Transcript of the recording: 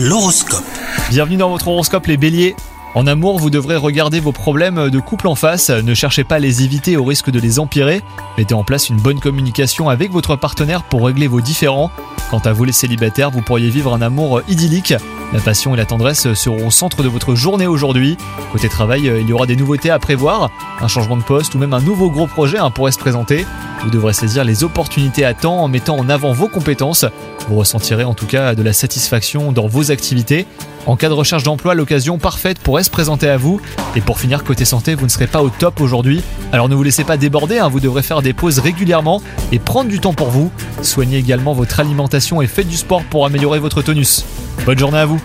L'horoscope. Bienvenue dans votre horoscope les béliers. En amour, vous devrez regarder vos problèmes de couple en face, ne cherchez pas à les éviter au risque de les empirer, mettez en place une bonne communication avec votre partenaire pour régler vos différends. Quant à vous les célibataires, vous pourriez vivre un amour idyllique. La passion et la tendresse seront au centre de votre journée aujourd'hui. Côté travail, il y aura des nouveautés à prévoir, un changement de poste ou même un nouveau gros projet hein, pourrait se présenter. Vous devrez saisir les opportunités à temps en mettant en avant vos compétences. Vous ressentirez en tout cas de la satisfaction dans vos activités. En cas de recherche d'emploi, l'occasion parfaite pourrait se présenter à vous. Et pour finir, côté santé, vous ne serez pas au top aujourd'hui. Alors ne vous laissez pas déborder, hein, vous devrez faire des pauses régulièrement et prendre du temps pour vous. Soignez également votre alimentation et faites du sport pour améliorer votre tonus. Bonne journée à vous